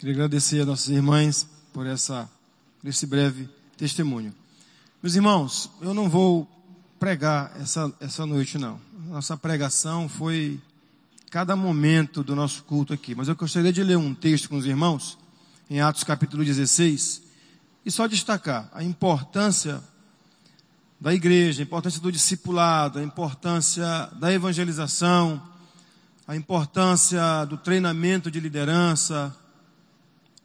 Queria agradecer a nossas irmãs por, essa, esse breve testemunho. Meus irmãos, eu não vou pregar essa, essa noite, não. Nossa pregação foi cada momento do nosso culto aqui. Mas eu gostaria de ler um texto com os irmãos, em Atos capítulo 16, e só destacar a importância da igreja, a importância do discipulado, a importância da evangelização, a importância do treinamento de liderança,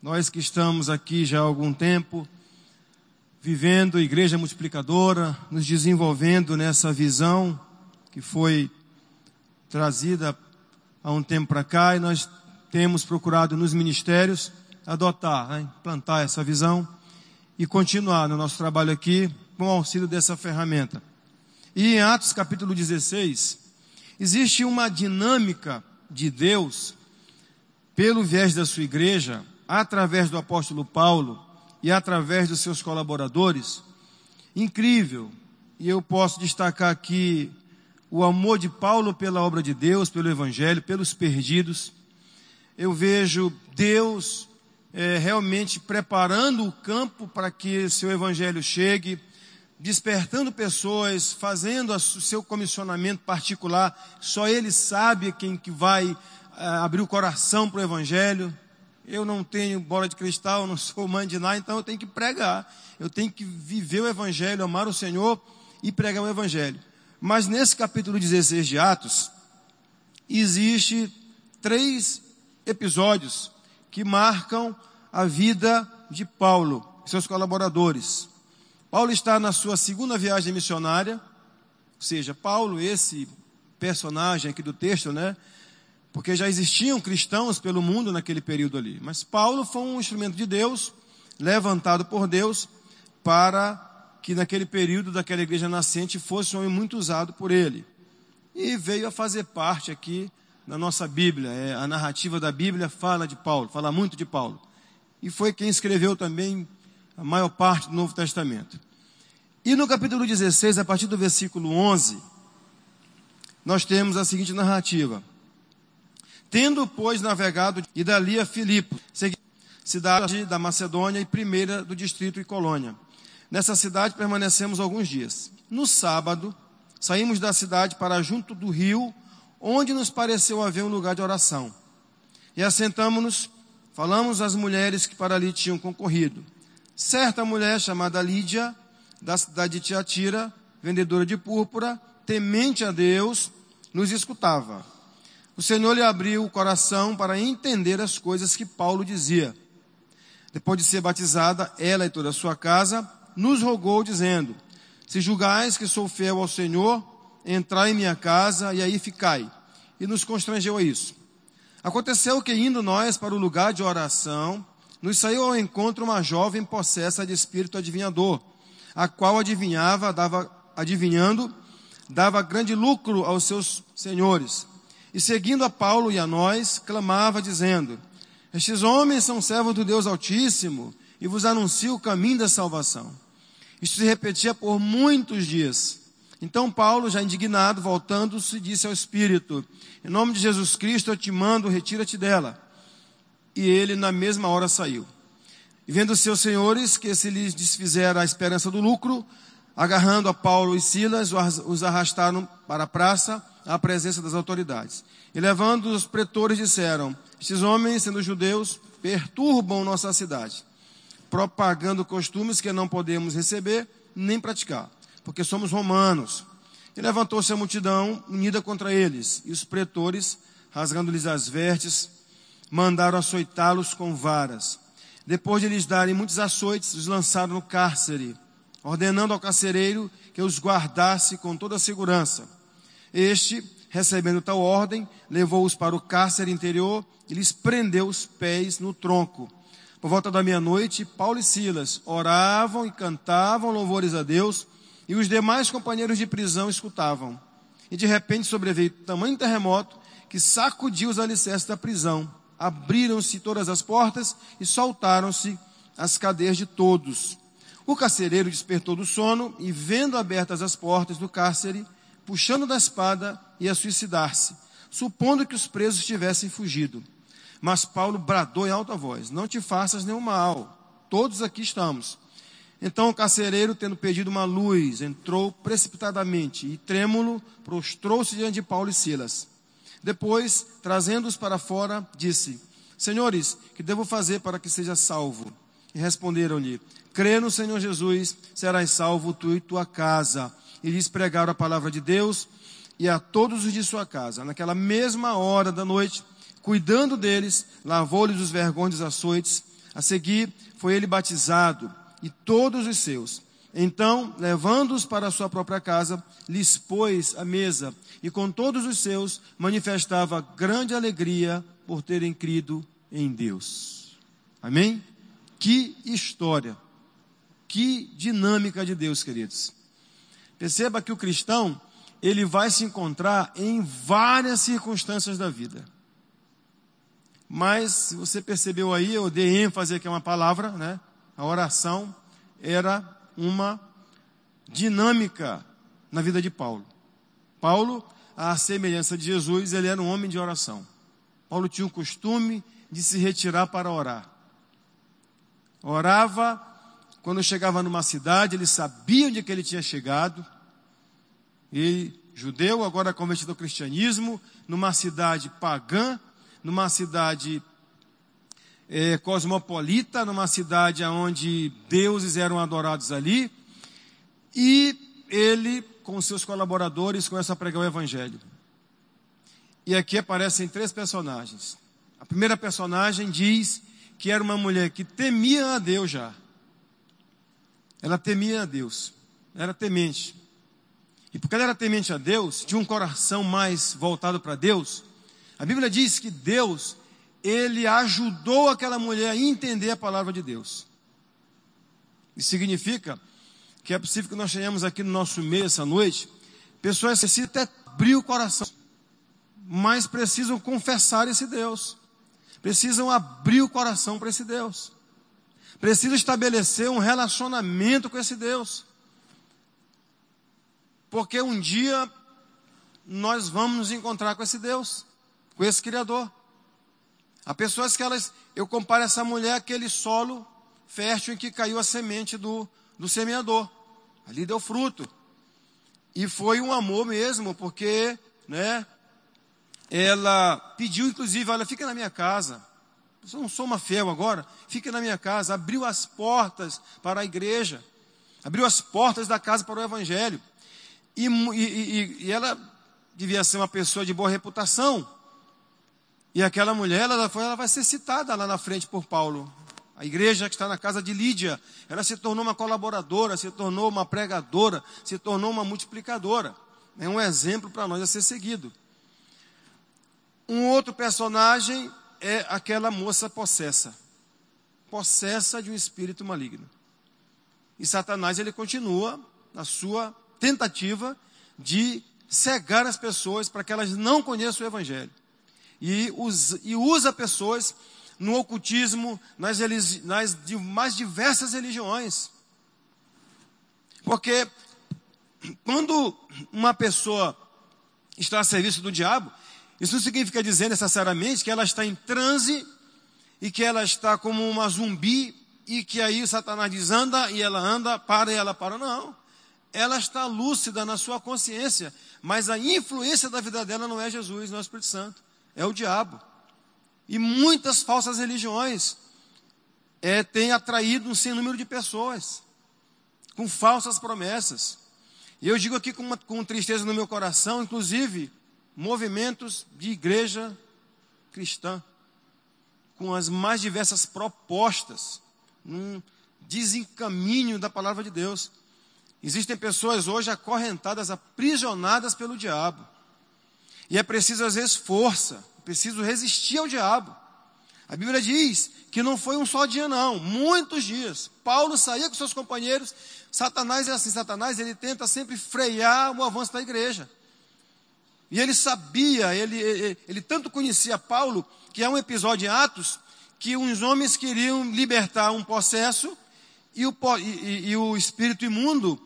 nós que estamos aqui já há algum tempo, vivendo igreja multiplicadora, nos desenvolvendo nessa visão que foi trazida há um tempo para cá e nós temos procurado nos ministérios adotar, né, implantar essa visão e continuar no nosso trabalho aqui com o auxílio dessa ferramenta. E em Atos capítulo 16, existe uma dinâmica de Deus pelo viés da sua igreja através do apóstolo Paulo e através dos seus colaboradores, incrível. E eu posso destacar aqui o amor de Paulo pela obra de Deus, pelo Evangelho, pelos perdidos. Eu vejo Deus é, realmente preparando o campo para que seu Evangelho chegue, despertando pessoas, fazendo o seu comissionamento particular. Só Ele sabe quem que vai é, abrir o coração para o Evangelho eu não tenho bola de cristal, não sou mãe de nada, então eu tenho que pregar. Eu tenho que viver o Evangelho, amar o Senhor e pregar o Evangelho. Mas nesse capítulo 16 de Atos, existe três episódios que marcam a vida de Paulo e seus colaboradores. Paulo está na sua segunda viagem missionária, ou seja, Paulo, esse personagem aqui do texto, né? Porque já existiam cristãos pelo mundo naquele período ali. Mas Paulo foi um instrumento de Deus, levantado por Deus, para que naquele período daquela igreja nascente fosse um homem muito usado por ele. E veio a fazer parte aqui na nossa Bíblia. É, a narrativa da Bíblia fala de Paulo, fala muito de Paulo. E foi quem escreveu também a maior parte do Novo Testamento. E no capítulo 16, a partir do versículo 11, nós temos a seguinte narrativa. Tendo, pois, navegado e dali a Filipe, cidade da Macedônia e primeira do distrito e colônia. Nessa cidade permanecemos alguns dias. No sábado, saímos da cidade para junto do rio, onde nos pareceu haver um lugar de oração. E assentamos-nos, falamos às mulheres que para ali tinham concorrido. Certa mulher chamada Lídia, da cidade de Tiatira, vendedora de púrpura, temente a Deus, nos escutava o Senhor lhe abriu o coração para entender as coisas que Paulo dizia. Depois de ser batizada, ela e toda a sua casa, nos rogou, dizendo: Se julgais que sou fiel ao Senhor, entrai em minha casa e aí ficai. E nos constrangeu a isso. Aconteceu que, indo nós para o lugar de oração, nos saiu ao encontro uma jovem possessa de espírito adivinhador, a qual adivinhava, dava, adivinhando, dava grande lucro aos seus senhores e seguindo a Paulo e a nós, clamava dizendo: Estes homens são servos do Deus Altíssimo e vos anunciam o caminho da salvação. Isto se repetia por muitos dias. Então Paulo, já indignado, voltando-se, disse ao Espírito: Em nome de Jesus Cristo eu te mando, retira-te dela. E ele na mesma hora saiu. E vendo seus senhores que se lhes desfizera a esperança do lucro, agarrando a Paulo e Silas, os arrastaram para a praça à presença das autoridades. E levando os pretores disseram: Estes homens, sendo judeus, perturbam nossa cidade, propagando costumes que não podemos receber nem praticar, porque somos romanos. E levantou-se a multidão unida contra eles, e os pretores, rasgando-lhes as vestes, mandaram açoitá-los com varas. Depois de lhes darem muitos açoites, os lançaram no cárcere, ordenando ao carcereiro que os guardasse com toda a segurança. Este, recebendo tal ordem, levou-os para o cárcere interior e lhes prendeu os pés no tronco. Por volta da meia-noite, Paulo e Silas oravam e cantavam louvores a Deus, e os demais companheiros de prisão escutavam. E de repente sobreveio tamanho terremoto que sacudiu os alicerces da prisão. Abriram-se todas as portas e soltaram-se as cadeias de todos. O carcereiro despertou do sono e, vendo abertas as portas do cárcere, puxando da espada, ia suicidar-se, supondo que os presos tivessem fugido. Mas Paulo bradou em alta voz: Não te faças nenhum mal, todos aqui estamos. Então o carcereiro, tendo pedido uma luz, entrou precipitadamente e, trêmulo, prostrou-se diante de Paulo e Silas. Depois, trazendo-os para fora, disse: Senhores, que devo fazer para que seja salvo? E responderam-lhe: Crê no Senhor Jesus, serás salvo tu e tua casa. E lhes pregaram a palavra de Deus e a todos os de sua casa. Naquela mesma hora da noite, cuidando deles, lavou-lhes os vergões açoites. A seguir, foi ele batizado e todos os seus. Então, levando-os para a sua própria casa, lhes pôs a mesa e com todos os seus manifestava grande alegria por terem crido em Deus. Amém? Que história, que dinâmica de Deus, queridos. Perceba que o cristão, ele vai se encontrar em várias circunstâncias da vida. Mas, se você percebeu aí, eu dei ênfase aqui a uma palavra, né? A oração era uma dinâmica na vida de Paulo. Paulo, à semelhança de Jesus, ele era um homem de oração. Paulo tinha o costume de se retirar para orar. Orava, quando chegava numa cidade, ele sabia onde é que ele tinha chegado. E judeu, agora convertido ao cristianismo, numa cidade pagã, numa cidade é, cosmopolita, numa cidade onde deuses eram adorados ali. E ele, com seus colaboradores, começa a pregar o evangelho. E aqui aparecem três personagens. A primeira personagem diz que era uma mulher que temia a Deus já. Ela temia a Deus. Era temente. E porque ela era temente a Deus, tinha um coração mais voltado para Deus, a Bíblia diz que Deus, ele ajudou aquela mulher a entender a palavra de Deus. Isso significa que é possível que nós tenhamos aqui no nosso meio essa noite pessoas que precisam até abrir o coração mas precisam confessar esse Deus. Precisam abrir o coração para esse Deus. Precisam estabelecer um relacionamento com esse Deus. Porque um dia nós vamos nos encontrar com esse Deus, com esse Criador. Há pessoas que elas, eu comparo essa mulher àquele solo fértil em que caiu a semente do, do semeador. Ali deu fruto. E foi um amor mesmo, porque, né, ela pediu, inclusive, olha, fica na minha casa. Eu não sou uma fiel agora, fica na minha casa. Abriu as portas para a igreja, abriu as portas da casa para o evangelho. E, e, e ela devia ser uma pessoa de boa reputação. E aquela mulher, ela, foi, ela vai ser citada lá na frente por Paulo. A igreja que está na casa de Lídia, ela se tornou uma colaboradora, se tornou uma pregadora, se tornou uma multiplicadora. É um exemplo para nós a ser seguido. Um outro personagem é aquela moça possessa. Possessa de um espírito maligno. E Satanás ele continua na sua tentativa de cegar as pessoas para que elas não conheçam o Evangelho. E usa, e usa pessoas no ocultismo, nas, nas mais diversas religiões. Porque quando uma pessoa está a serviço do diabo, isso não significa dizer necessariamente que ela está em transe e que ela está como uma zumbi e que aí Satanás diz anda e ela anda, para e ela para. Não. Ela está lúcida na sua consciência, mas a influência da vida dela não é Jesus, não é o Espírito Santo, é o diabo. E muitas falsas religiões é, têm atraído um sem número de pessoas com falsas promessas. E eu digo aqui com, uma, com tristeza no meu coração, inclusive, movimentos de igreja cristã, com as mais diversas propostas, num desencaminho da palavra de Deus. Existem pessoas hoje acorrentadas, aprisionadas pelo diabo. E é preciso, às vezes, força, preciso resistir ao diabo. A Bíblia diz que não foi um só dia, não, muitos dias. Paulo saía com seus companheiros, Satanás é assim, Satanás ele tenta sempre frear o avanço da igreja. E ele sabia, ele, ele, ele tanto conhecia Paulo, que há um episódio em Atos, que uns homens queriam libertar um processo, e o, e, e o espírito imundo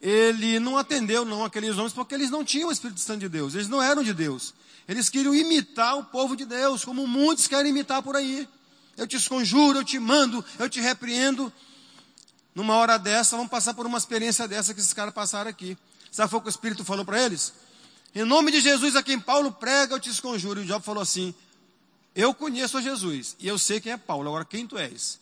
ele não atendeu não aqueles homens porque eles não tinham o Espírito Santo de Deus, eles não eram de Deus. Eles queriam imitar o povo de Deus, como muitos querem imitar por aí. Eu te esconjuro, eu te mando, eu te repreendo. Numa hora dessa, vamos passar por uma experiência dessa que esses caras passaram aqui. Sabe o que o Espírito falou para eles? Em nome de Jesus, a quem Paulo prega, eu te esconjuro. E o diabo falou assim: Eu conheço a Jesus, e eu sei quem é Paulo, agora quem tu és?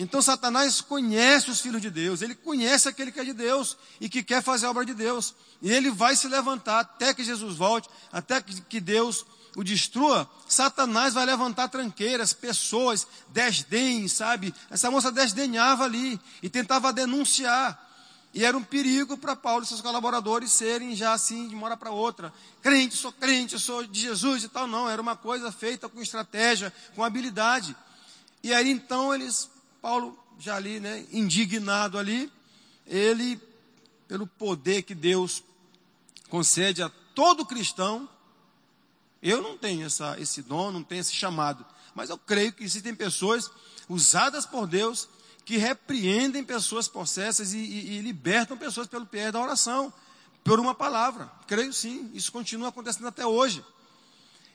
Então Satanás conhece os filhos de Deus, ele conhece aquele que é de Deus e que quer fazer a obra de Deus. E ele vai se levantar até que Jesus volte, até que Deus o destrua. Satanás vai levantar tranqueiras, pessoas, desdém, sabe? Essa moça desdenhava ali e tentava denunciar. E era um perigo para Paulo e seus colaboradores serem já assim de uma hora para outra. Crente, sou crente, sou de Jesus e tal. Não, era uma coisa feita com estratégia, com habilidade. E aí então eles Paulo, já ali, né, indignado ali, ele, pelo poder que Deus concede a todo cristão, eu não tenho essa, esse dom, não tenho esse chamado, mas eu creio que existem pessoas usadas por Deus que repreendem pessoas possessas e, e, e libertam pessoas pelo pé da oração, por uma palavra. Creio sim, isso continua acontecendo até hoje.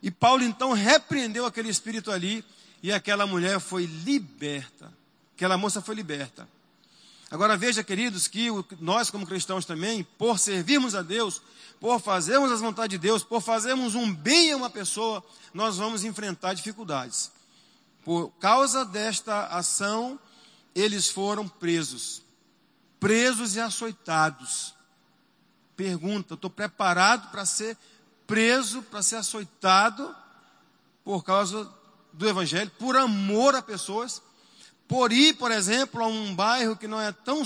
E Paulo então repreendeu aquele espírito ali e aquela mulher foi liberta. Aquela moça foi liberta. Agora veja, queridos, que nós como cristãos também, por servirmos a Deus, por fazermos as vontades de Deus, por fazermos um bem a uma pessoa, nós vamos enfrentar dificuldades. Por causa desta ação, eles foram presos. Presos e açoitados. Pergunta, estou preparado para ser preso, para ser açoitado por causa do Evangelho, por amor a pessoas? por ir, por exemplo, a um bairro que não é tão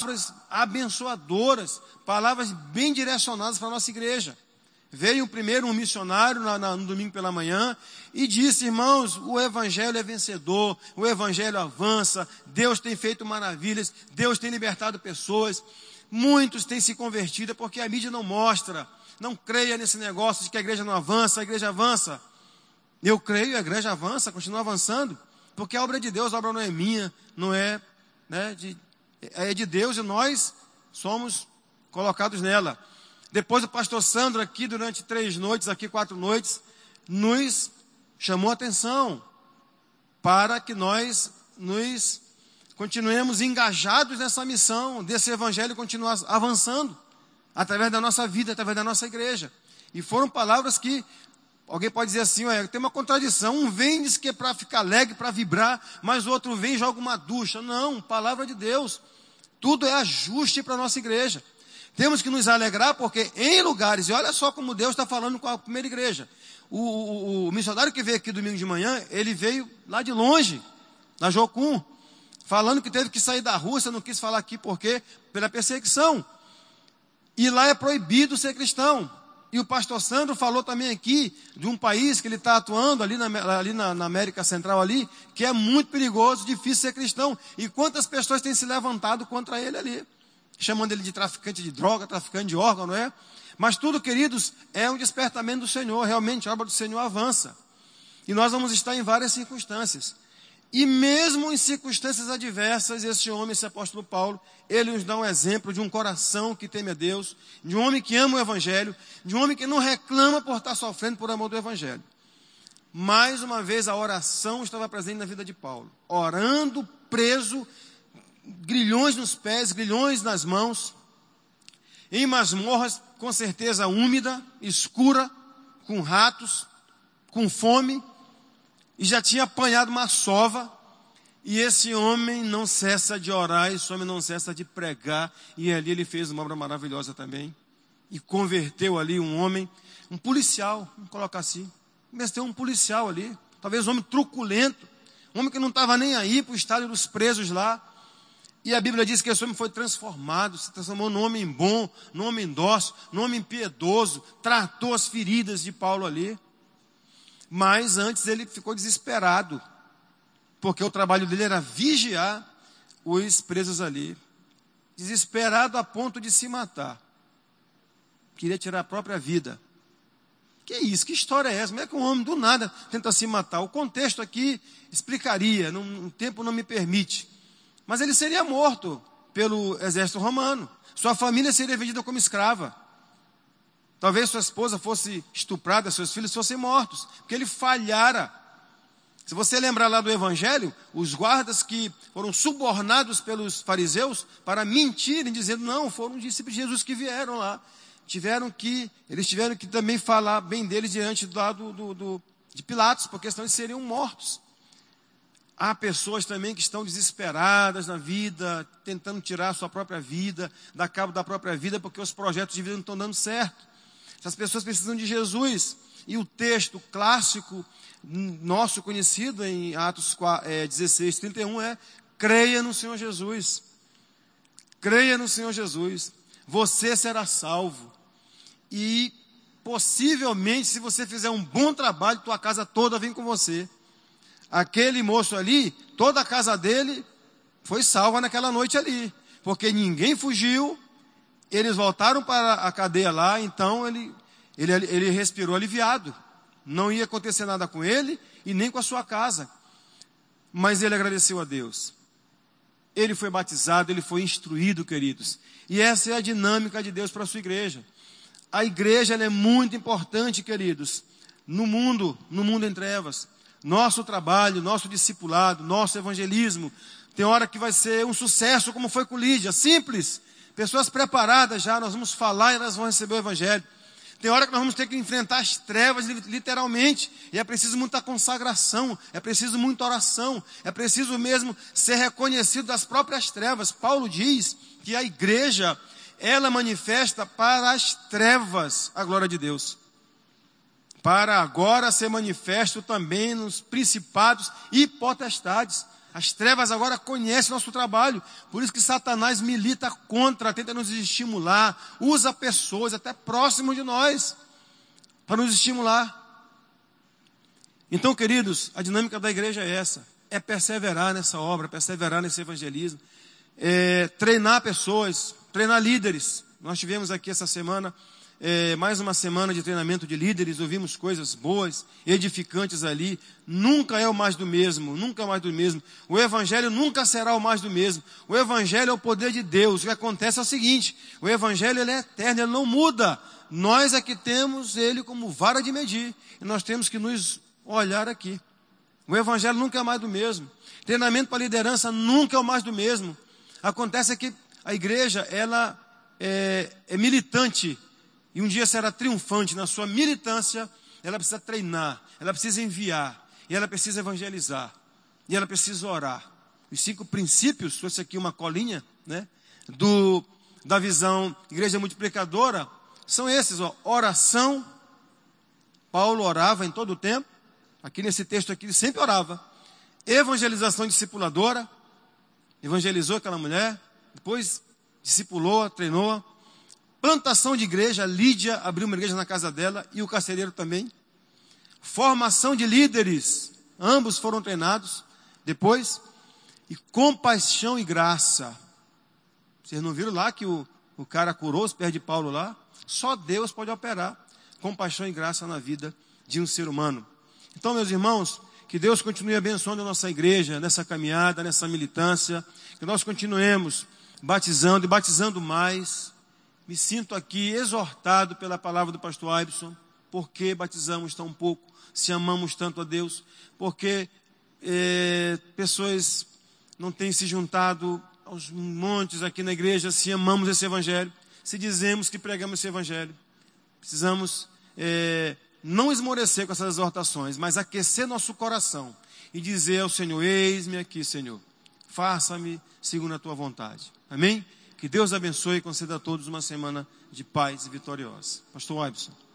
abençoadoras, palavras bem direcionadas para a nossa igreja. Veio primeiro um missionário na, na, no domingo pela manhã e disse, irmãos, o evangelho é vencedor, o evangelho avança, Deus tem feito maravilhas, Deus tem libertado pessoas, muitos têm se convertido porque a mídia não mostra. Não creia nesse negócio de que a igreja não avança, a igreja avança. Eu creio, a igreja avança, continua avançando. Porque a obra é de Deus, a obra não é minha, não é, né, de, é de Deus e nós somos colocados nela. Depois o pastor Sandro aqui, durante três noites, aqui quatro noites, nos chamou a atenção para que nós nos continuemos engajados nessa missão, desse evangelho continuar avançando através da nossa vida, através da nossa igreja. E foram palavras que Alguém pode dizer assim, ué, tem uma contradição. Um vem diz que é para ficar alegre, para vibrar, mas o outro vem e joga uma ducha. Não, palavra de Deus. Tudo é ajuste para a nossa igreja. Temos que nos alegrar porque em lugares, e olha só como Deus está falando com a primeira igreja. O, o, o, missionário que veio aqui domingo de manhã, ele veio lá de longe, na Jocum, falando que teve que sair da Rússia, não quis falar aqui porque pela perseguição. E lá é proibido ser cristão. E o pastor Sandro falou também aqui de um país que ele está atuando ali, na, ali na, na, América Central ali, que é muito perigoso, difícil ser cristão. E quantas pessoas têm se levantado contra ele ali, chamando ele de traficante de droga, traficante de órgão, não é? Mas tudo, queridos, é um despertamento do Senhor. Realmente a obra do Senhor avança. E nós vamos estar em várias circunstâncias. E mesmo em circunstâncias adversas, esse homem, esse apóstolo Paulo, ele nos dá um exemplo de um coração que teme a Deus, de um homem que ama o Evangelho, de um homem que não reclama por estar sofrendo por amor do Evangelho. Mais uma vez a oração estava presente na vida de Paulo. Orando, preso, grilhões nos pés, grilhões nas mãos, em masmorras, com certeza úmida, escura, com ratos, com fome, e já tinha apanhado uma sova. E esse homem não cessa de orar, esse homem não cessa de pregar. E ali ele fez uma obra maravilhosa também. E converteu ali um homem, um policial, vamos colocar assim. Converteu um policial ali, talvez um homem truculento, um homem que não estava nem aí para o estado dos presos lá. E a Bíblia diz que esse homem foi transformado, se transformou num homem bom, num homem dócil, num homem piedoso, tratou as feridas de Paulo ali. Mas antes ele ficou desesperado, porque o trabalho dele era vigiar os presos ali. Desesperado a ponto de se matar. Queria tirar a própria vida. Que isso? Que história é essa? Como é que um homem do nada tenta se matar? O contexto aqui explicaria, não, o tempo não me permite. Mas ele seria morto pelo exército romano. Sua família seria vendida como escrava. Talvez sua esposa fosse estuprada, seus filhos fossem mortos, porque ele falhara. Se você lembrar lá do Evangelho, os guardas que foram subornados pelos fariseus para mentirem, dizendo, não, foram os discípulos de Jesus que vieram lá. Tiveram que, eles tiveram que também falar bem deles diante do do, do, de Pilatos, porque senão eles seriam mortos. Há pessoas também que estão desesperadas na vida, tentando tirar a sua própria vida, dar cabo da própria vida, porque os projetos de vida não estão dando certo. Essas pessoas precisam de Jesus. E o texto clássico, nosso conhecido em Atos 16, 31 é: creia no Senhor Jesus. Creia no Senhor Jesus. Você será salvo. E possivelmente, se você fizer um bom trabalho, tua casa toda vem com você. Aquele moço ali, toda a casa dele foi salva naquela noite ali, porque ninguém fugiu, eles voltaram para a cadeia lá, então ele, ele, ele respirou aliviado. Não ia acontecer nada com ele e nem com a sua casa. Mas ele agradeceu a Deus. Ele foi batizado, ele foi instruído, queridos. E essa é a dinâmica de Deus para a sua igreja. A igreja é muito importante, queridos, no mundo, no mundo em trevas. Nosso trabalho, nosso discipulado, nosso evangelismo, tem hora que vai ser um sucesso, como foi com Lídia, simples. Pessoas preparadas já, nós vamos falar e elas vão receber o Evangelho. Tem hora que nós vamos ter que enfrentar as trevas literalmente, e é preciso muita consagração, é preciso muita oração, é preciso mesmo ser reconhecido das próprias trevas. Paulo diz que a igreja, ela manifesta para as trevas a glória de Deus. Para agora ser manifesto também nos principados e potestades. As trevas agora conhecem nosso trabalho. Por isso que Satanás milita contra, tenta nos estimular, usa pessoas até próximos de nós para nos estimular. Então, queridos, a dinâmica da igreja é essa: é perseverar nessa obra, perseverar nesse evangelismo, é treinar pessoas, treinar líderes. Nós tivemos aqui essa semana é, mais uma semana de treinamento de líderes, ouvimos coisas boas, edificantes ali. Nunca é o mais do mesmo, nunca é mais do mesmo. O Evangelho nunca será o mais do mesmo. O Evangelho é o poder de Deus. O que acontece é o seguinte: o Evangelho é eterno, ele não muda. Nós é que temos ele como vara de medir. E nós temos que nos olhar aqui. O Evangelho nunca é mais do mesmo. Treinamento para liderança nunca é o mais do mesmo. Acontece que a igreja, ela é, é militante e um dia será triunfante na sua militância, ela precisa treinar, ela precisa enviar, e ela precisa evangelizar, e ela precisa orar. Os cinco princípios, trouxe aqui uma colinha, né, do, da visão igreja multiplicadora, são esses, ó, oração, Paulo orava em todo o tempo, aqui nesse texto aqui ele sempre orava, evangelização discipuladora, evangelizou aquela mulher, depois discipulou, treinou, Plantação de igreja, Lídia abriu uma igreja na casa dela e o carcereiro também. Formação de líderes, ambos foram treinados depois. E compaixão e graça. Vocês não viram lá que o, o cara curou os pés de Paulo lá? Só Deus pode operar compaixão e graça na vida de um ser humano. Então, meus irmãos, que Deus continue abençoando a nossa igreja nessa caminhada, nessa militância, que nós continuemos batizando e batizando mais me sinto aqui exortado pela palavra do pastor Aibson, porque batizamos tão pouco, se amamos tanto a Deus, porque é, pessoas não têm se juntado aos montes aqui na igreja, se amamos esse evangelho, se dizemos que pregamos esse evangelho. Precisamos é, não esmorecer com essas exortações, mas aquecer nosso coração e dizer ao Senhor: Eis-me aqui, Senhor, faça-me segundo a tua vontade. Amém? Que Deus abençoe e conceda a todos uma semana de paz e vitoriosa. Pastor Wibson.